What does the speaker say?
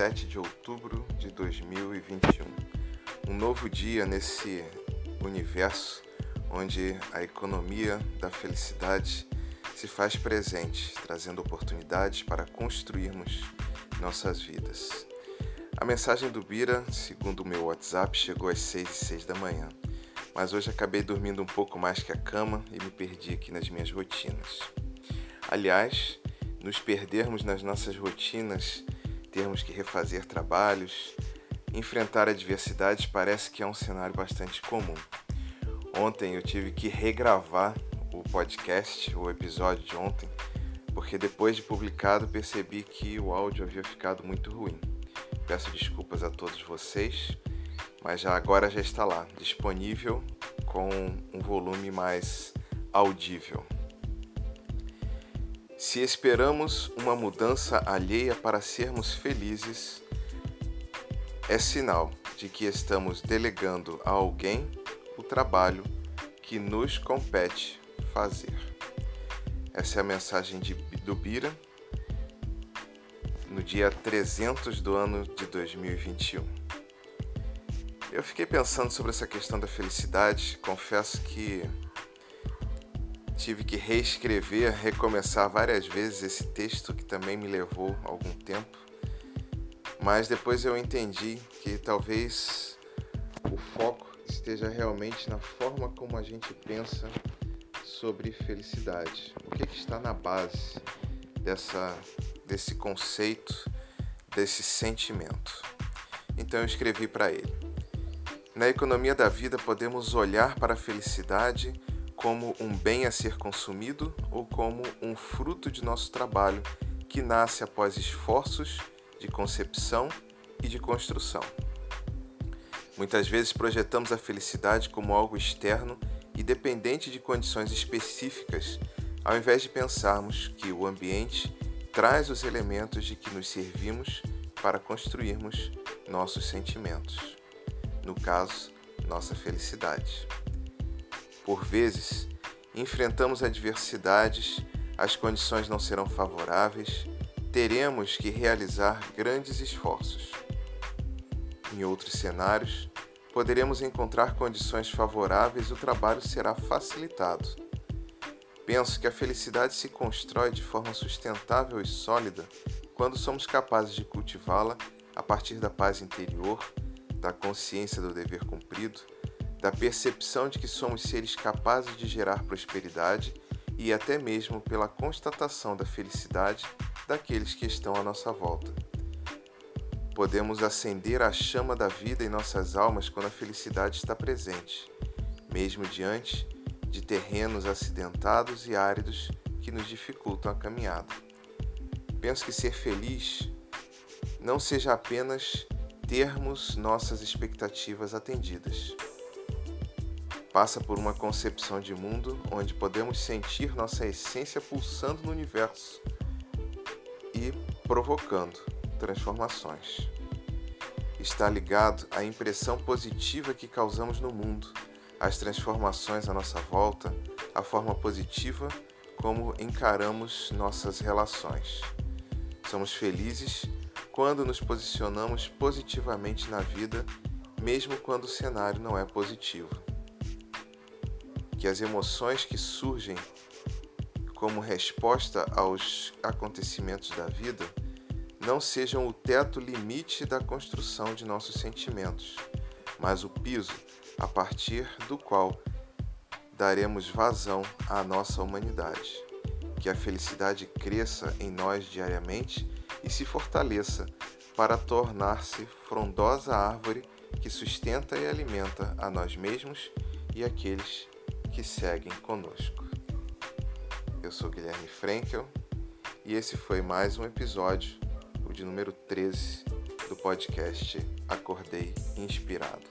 7 de outubro de 2021. Um novo dia nesse universo onde a economia da felicidade se faz presente, trazendo oportunidades para construirmos nossas vidas. A mensagem do Bira, segundo o meu WhatsApp, chegou às 6 e 6 da manhã, mas hoje acabei dormindo um pouco mais que a cama e me perdi aqui nas minhas rotinas. Aliás, nos perdermos nas nossas rotinas, termos que refazer trabalhos, enfrentar adversidades parece que é um cenário bastante comum. Ontem eu tive que regravar o podcast, o episódio de ontem, porque depois de publicado percebi que o áudio havia ficado muito ruim. Peço desculpas a todos vocês, mas já agora já está lá, disponível com um volume mais audível. Se esperamos uma mudança alheia para sermos felizes, é sinal de que estamos delegando a alguém o trabalho que nos compete fazer. Essa é a mensagem de, do Bira no dia 300 do ano de 2021. Eu fiquei pensando sobre essa questão da felicidade, confesso que tive que reescrever, recomeçar várias vezes esse texto que também me levou algum tempo. Mas depois eu entendi que talvez o foco esteja realmente na forma como a gente pensa sobre felicidade. O que, é que está na base dessa, desse conceito, desse sentimento? Então eu escrevi para ele. Na economia da vida podemos olhar para a felicidade como um bem a ser consumido ou como um fruto de nosso trabalho que nasce após esforços de concepção e de construção. Muitas vezes projetamos a felicidade como algo externo e dependente de condições específicas, ao invés de pensarmos que o ambiente traz os elementos de que nos servimos para construirmos nossos sentimentos. No caso, nossa felicidade. Por vezes, enfrentamos adversidades, as condições não serão favoráveis, teremos que realizar grandes esforços. Em outros cenários, poderemos encontrar condições favoráveis e o trabalho será facilitado. Penso que a felicidade se constrói de forma sustentável e sólida quando somos capazes de cultivá-la a partir da paz interior, da consciência do dever cumprido da percepção de que somos seres capazes de gerar prosperidade e até mesmo pela constatação da felicidade daqueles que estão à nossa volta. Podemos acender a chama da vida em nossas almas quando a felicidade está presente, mesmo diante de terrenos acidentados e áridos que nos dificultam a caminhada. Penso que ser feliz não seja apenas termos nossas expectativas atendidas passa por uma concepção de mundo onde podemos sentir nossa essência pulsando no universo e provocando transformações. Está ligado à impressão positiva que causamos no mundo, às transformações à nossa volta, à forma positiva como encaramos nossas relações. Somos felizes quando nos posicionamos positivamente na vida, mesmo quando o cenário não é positivo que as emoções que surgem como resposta aos acontecimentos da vida não sejam o teto limite da construção de nossos sentimentos, mas o piso a partir do qual daremos vazão à nossa humanidade. Que a felicidade cresça em nós diariamente e se fortaleça para tornar-se frondosa árvore que sustenta e alimenta a nós mesmos e aqueles que seguem conosco. Eu sou Guilherme Frankel e esse foi mais um episódio, o de número 13 do podcast Acordei Inspirado.